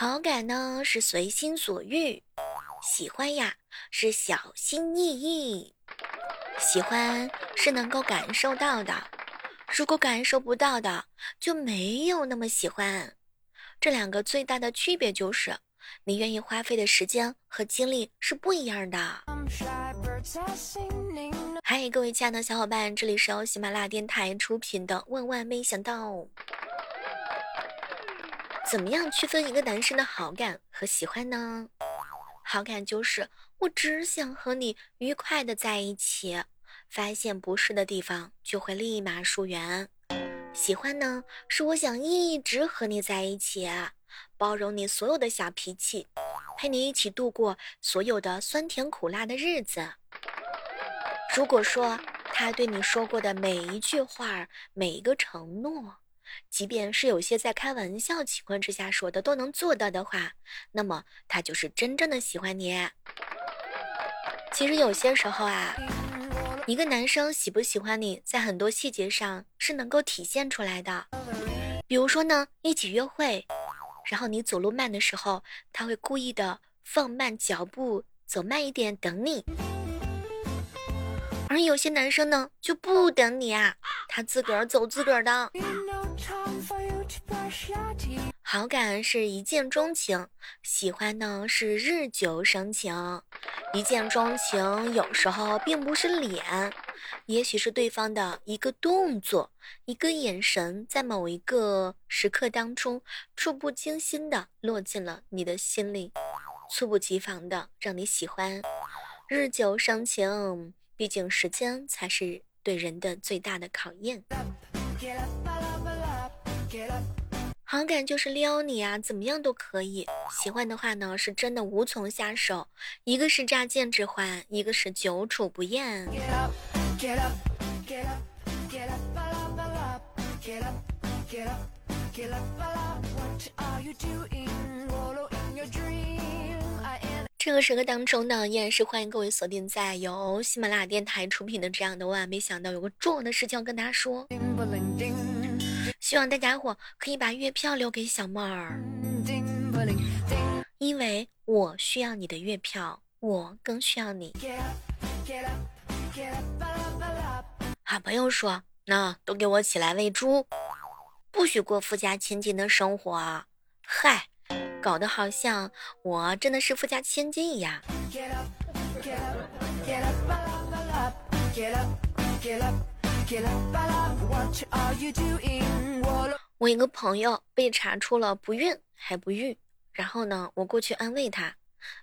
好感呢是随心所欲，喜欢呀是小心翼翼，喜欢是能够感受到的，如果感受不到的就没有那么喜欢。这两个最大的区别就是，你愿意花费的时间和精力是不一样的。嗨，各位亲爱的小伙伴，这里是由喜马拉雅电台出品的《万万没想到》。怎么样区分一个男生的好感和喜欢呢？好感就是我只想和你愉快的在一起，发现不适的地方就会立马疏远。喜欢呢，是我想一直和你在一起，包容你所有的小脾气，陪你一起度过所有的酸甜苦辣的日子。如果说他对你说过的每一句话、每一个承诺，即便是有些在开玩笑情况之下说的都能做到的话，那么他就是真正的喜欢你。其实有些时候啊，一个男生喜不喜欢你，在很多细节上是能够体现出来的。比如说呢，一起约会，然后你走路慢的时候，他会故意的放慢脚步，走慢一点等你。而有些男生呢，就不等你啊，他自个儿走自个儿的。好感是一见钟情，喜欢呢是日久生情。一见钟情有时候并不是脸，也许是对方的一个动作、一个眼神，在某一个时刻当中，触不惊心的落进了你的心里，猝不及防的让你喜欢。日久生情，毕竟时间才是对人的最大的考验。好感就是撩你啊，怎么样都可以。喜欢的话呢，是真的无从下手。一个是乍见之欢，一个是久处不厌。这个时刻当中呢，依然是欢迎各位锁定在由喜马拉雅电台出品的这样的万没想到有个重要的事情要跟大家说。希望大家伙可以把月票留给小妹儿，因为我需要你的月票，我更需要你。好朋友说：“那都给我起来喂猪，不许过富家千金的生活。”嗨，搞得好像我真的是富家千金一样。我一个朋友被查出了不孕还不育，然后呢，我过去安慰他，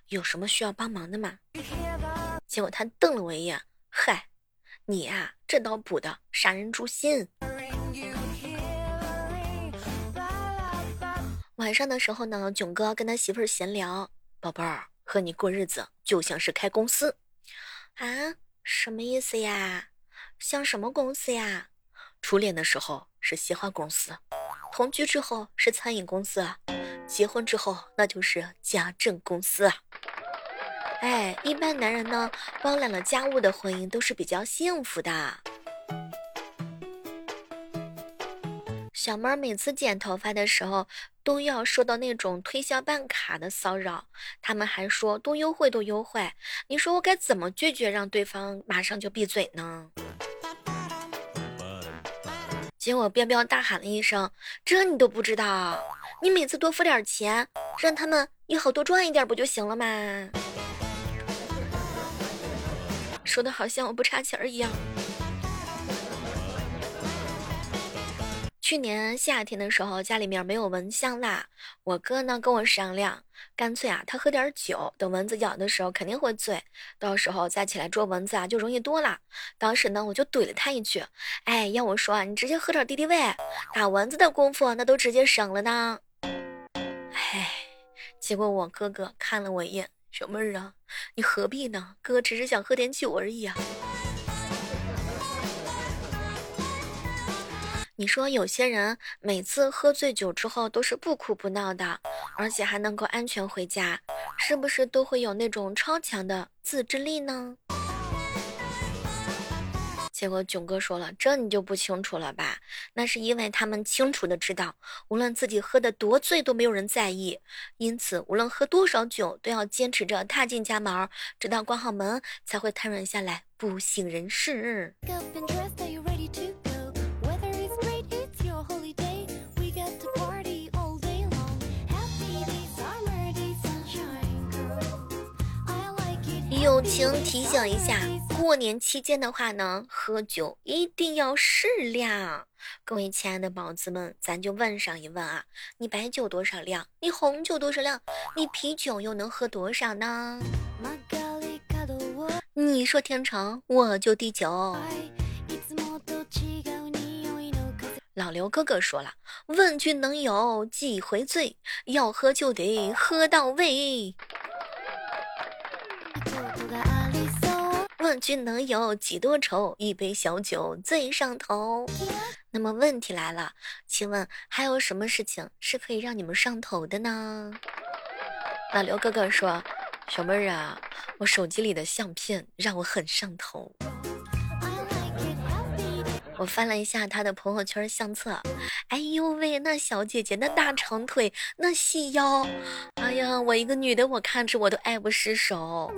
有什么需要帮忙的吗？结果他瞪了我一眼，嗨，你呀，这刀补的杀人诛心。晚上的时候呢，囧哥跟他媳妇儿闲聊，宝贝儿，和你过日子就像是开公司啊，什么意思呀？像什么公司呀？初恋的时候是鲜花公司，同居之后是餐饮公司，结婚之后那就是家政公司啊。哎，一般男人呢，包揽了家务的婚姻都是比较幸福的。小妹儿每次剪头发的时候，都要受到那种推销办卡的骚扰，他们还说多优惠多优惠，你说我该怎么拒绝，让对方马上就闭嘴呢？结果彪彪大喊了一声：“这你都不知道？你每次多付点钱，让他们以后多赚一点不就行了吗？”说的好像我不差钱一样。去年夏天的时候，家里面没有蚊香啦。我哥呢跟我商量，干脆啊，他喝点酒，等蚊子咬的时候肯定会醉，到时候再起来捉蚊子啊就容易多了。当时呢，我就怼了他一句：“哎，要我说啊，你直接喝点敌敌畏，打蚊子的功夫那都直接省了呢。”哎，结果我哥哥看了我一眼：“小妹儿啊，你何必呢？哥只是想喝点酒而已啊。”你说有些人每次喝醉酒之后都是不哭不闹的，而且还能够安全回家，是不是都会有那种超强的自制力呢？结果囧哥说了：“这你就不清楚了吧？那是因为他们清楚的知道，无论自己喝的多醉都没有人在意，因此无论喝多少酒都要坚持着踏进家门，直到关好门才会瘫软下来，不省人事。”友情提醒一下，过年期间的话呢，喝酒一定要适量。各位亲爱的宝子们，咱就问上一问啊，你白酒多少量？你红酒多少量？你啤酒又能喝多少呢？你说天长，我就地久。老刘哥哥说了，问君能有几回醉？要喝就得喝到位。问君能有几多愁？一杯小酒醉上头。那么问题来了，请问还有什么事情是可以让你们上头的呢？老刘哥哥说：“小妹儿啊，我手机里的相片让我很上头。”我翻了一下他的朋友圈相册，哎呦喂，那小姐姐那大长腿，那细腰，哎呀，我一个女的，我看着我都爱不释手。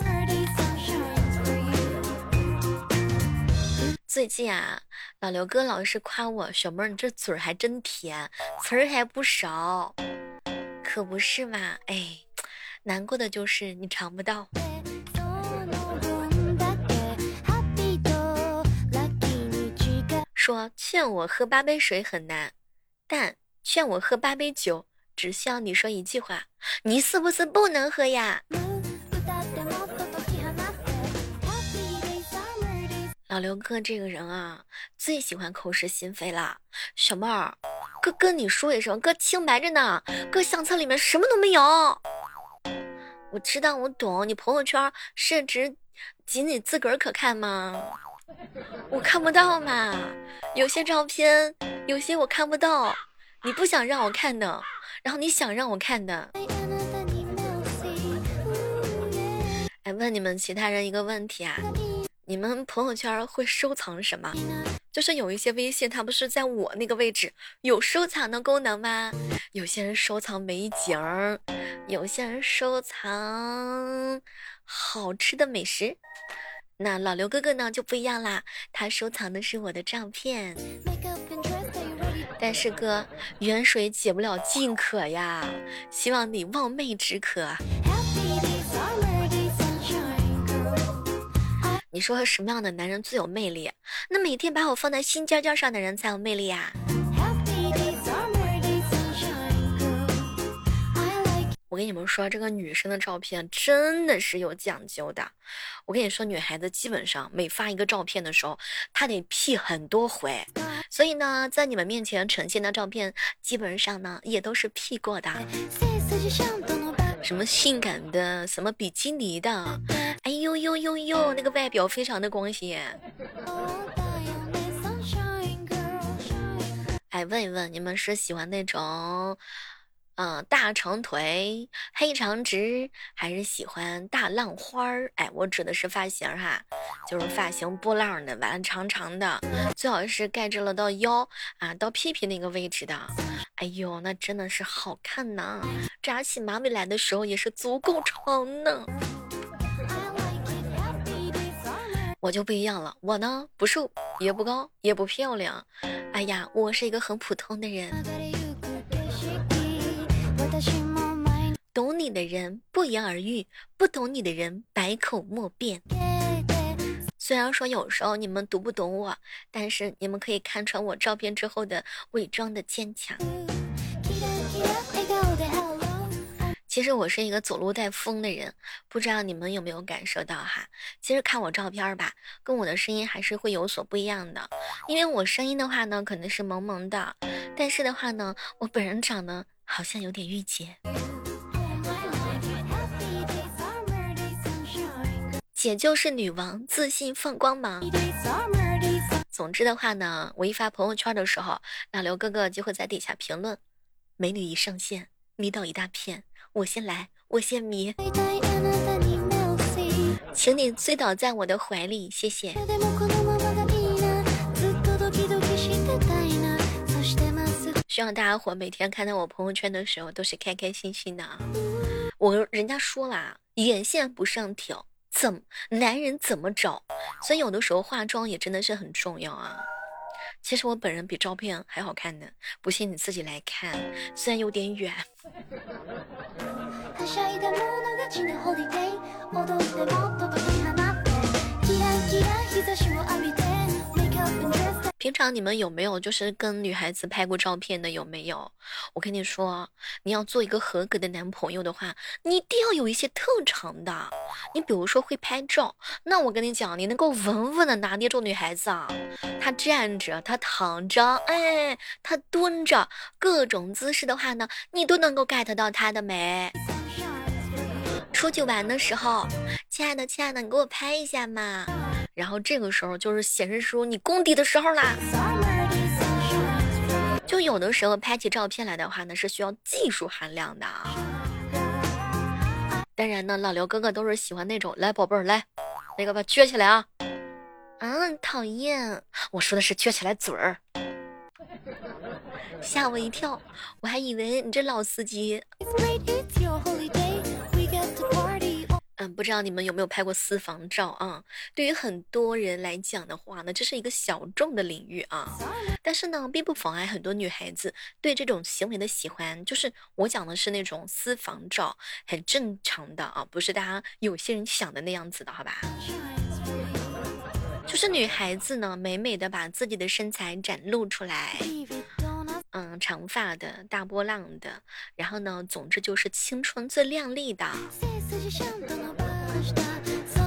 最近啊，老刘哥老是夸我小妹儿，你这嘴儿还真甜，词儿还不少，可不是嘛？哎，难过的就是你尝不到。说劝我喝八杯水很难，但劝我喝八杯酒，只需要你说一句话：你是不是不能喝呀？老刘哥这个人啊，最喜欢口是心非了。小妹儿，哥跟你说一声，哥清白着呢。哥相册里面什么都没有。我知道，我懂。你朋友圈是指仅你自个儿可看吗？我看不到嘛。有些照片，有些我看不到。你不想让我看的，然后你想让我看的。哎，问你们其他人一个问题啊。你们朋友圈会收藏什么？就是有一些微信，它不是在我那个位置有收藏的功能吗？有些人收藏美景儿，有些人收藏好吃的美食。那老刘哥哥呢就不一样啦，他收藏的是我的照片。但是哥，远水解不了近渴呀，希望你望妹止渴。你说什么样的男人最有魅力？那每天把我放在心尖尖上的人才有魅力呀！我跟你们说，这个女生的照片真的是有讲究的。我跟你说，女孩子基本上每发一个照片的时候，她得 P 很多回，所以呢，在你们面前呈现的照片，基本上呢也都是 P 过的。什么性感的，什么比基尼的，哎呦呦呦呦，那个外表非常的光鲜。哎，问一问，你们是喜欢那种？嗯，大长腿、黑长直，还是喜欢大浪花儿？哎，我指的是发型哈，就是发型波浪的，完了长长的，最好是盖着了到腰啊，到屁屁那个位置的。哎呦，那真的是好看呐！扎起马尾来的时候也是足够长呢。我就不一样了，我呢不瘦也不高也不漂亮，哎呀，我是一个很普通的人。懂你的人不言而喻，不懂你的人百口莫辩。虽然说有时候你们读不懂我，但是你们可以看穿我照片之后的伪装的坚强。其实我是一个走路带风的人，不知道你们有没有感受到哈？其实看我照片吧，跟我的声音还是会有所不一样的。因为我声音的话呢，可能是萌萌的，但是的话呢，我本人长得。好像有点御姐，姐就是女王，自信放光芒。总之的话呢，我一发朋友圈的时候，老刘哥哥就会在底下评论：“美女一上线，迷倒一大片，我先来，我先迷，请你醉倒在我的怀里，谢谢。”希望大家伙每天看到我朋友圈的时候都是开开心心的啊！我人家说了，眼线不上挑，怎男人怎么找？所以有的时候化妆也真的是很重要啊。其实我本人比照片还好看呢，不信你自己来看，虽然有点远。平常你们有没有就是跟女孩子拍过照片的？有没有？我跟你说，你要做一个合格的男朋友的话，你一定要有一些特长的。你比如说会拍照，那我跟你讲，你能够稳稳的拿捏住女孩子啊。她站着，她躺着，哎，她蹲着，各种姿势的话呢，你都能够 get 到她的美。出去玩的时候，亲爱的，亲爱的，你给我拍一下嘛。然后这个时候就是显示出你功底的时候啦。就有的时候拍起照片来的话呢，是需要技术含量的啊。当然呢，老刘哥哥都是喜欢那种，来宝贝儿来，那个把撅起来啊。啊，讨厌，我说的是撅起来嘴儿，吓我一跳，我还以为你这老司机。嗯，不知道你们有没有拍过私房照啊？对于很多人来讲的话呢，这是一个小众的领域啊。但是呢，并不妨碍很多女孩子对这种行为的喜欢。就是我讲的是那种私房照，很正常的啊，不是大家有些人想的那样子的，好吧？就是女孩子呢，美美的把自己的身材展露出来。嗯，长发的大波浪的，然后呢，总之就是青春最靓丽的。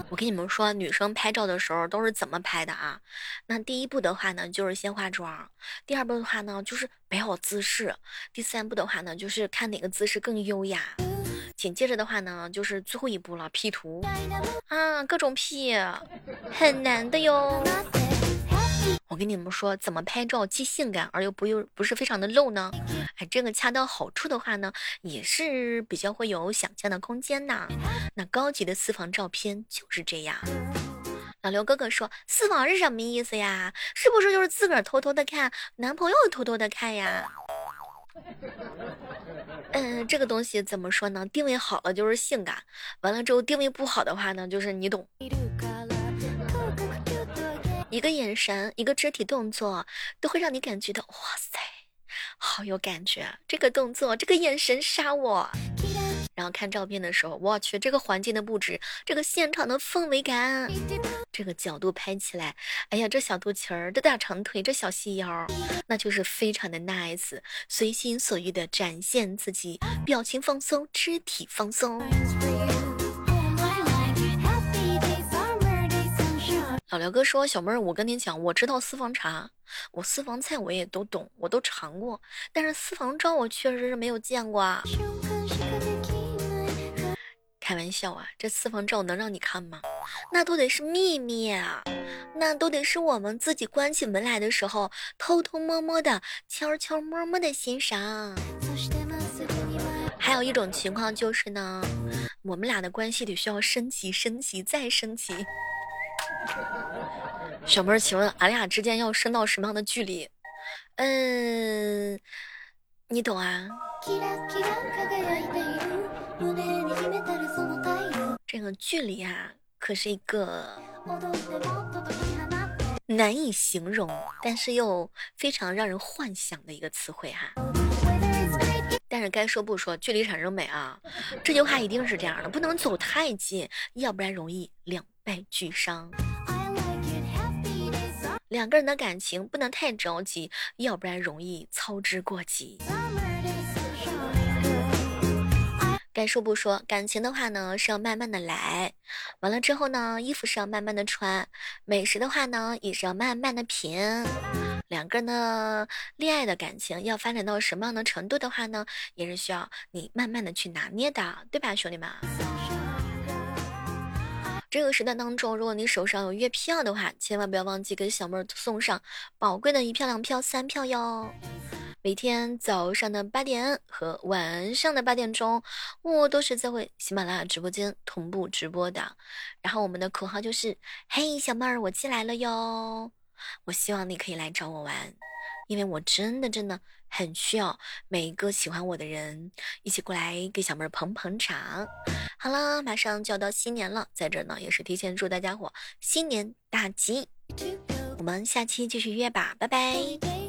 我跟你们说，女生拍照的时候都是怎么拍的啊？那第一步的话呢，就是先化妆；第二步的话呢，就是摆好姿势；第三步的话呢，就是看哪个姿势更优雅；紧接着的话呢，就是最后一步了，P 图啊，各种 P，很难的哟。我跟你们说，怎么拍照既性感而又不又不是非常的露呢？哎，这个恰到好处的话呢，也是比较会有想象的空间呐。那高级的私房照片就是这样。老刘哥哥说，私房是什么意思呀？是不是就是自个儿偷偷的看，男朋友偷偷的看呀？嗯，这个东西怎么说呢？定位好了就是性感，完了之后定位不好的话呢，就是你懂。一个眼神，一个肢体动作，都会让你感觉到哇塞，好有感觉。这个动作，这个眼神杀我。然后看照片的时候，我去，这个环境的布置，这个现场的氛围感，这个角度拍起来，哎呀，这小肚脐儿，这大长腿，这小细腰，那就是非常的 nice，随心所欲的展现自己，表情放松，肢体放松。老刘哥说：“小妹儿，我跟你讲，我知道私房茶，我私房菜我也都懂，我都尝过，但是私房照我确实是没有见过啊。开玩笑啊，这私房照能让你看吗？那都得是秘密啊，那都得是我们自己关起门来的时候，偷偷摸摸的、悄悄摸摸的欣赏。还有一种情况就是呢，我们俩的关系得需要升级、升级再升级。” 小妹儿，请问俺俩之间要升到什么样的距离？嗯，你懂啊。这个距离啊，可是一个难以形容，但是又非常让人幻想的一个词汇哈。但是该说不说，距离产生美啊，这句话一定是这样的，不能走太近，要不然容易两败俱伤。两个人的感情不能太着急，要不然容易操之过急。该说不说，感情的话呢是要慢慢的来，完了之后呢，衣服是要慢慢的穿，美食的话呢也是要慢慢的品。两个人的恋爱的感情要发展到什么样的程度的话呢，也是需要你慢慢的去拿捏的，对吧，兄弟们？这个时段当中，如果你手上有月票的话，千万不要忘记给小妹儿送上宝贵的一票、两票、三票哟。每天早上的八点和晚上的八点钟，我都是在为喜马拉雅直播间同步直播的。然后我们的口号就是：“嘿，小妹儿，我进来了哟！”我希望你可以来找我玩，因为我真的真的很需要每一个喜欢我的人一起过来给小妹儿捧捧场。好了，马上就要到新年了，在这呢也是提前祝大家伙新年大吉。我们下期继续约吧，拜拜。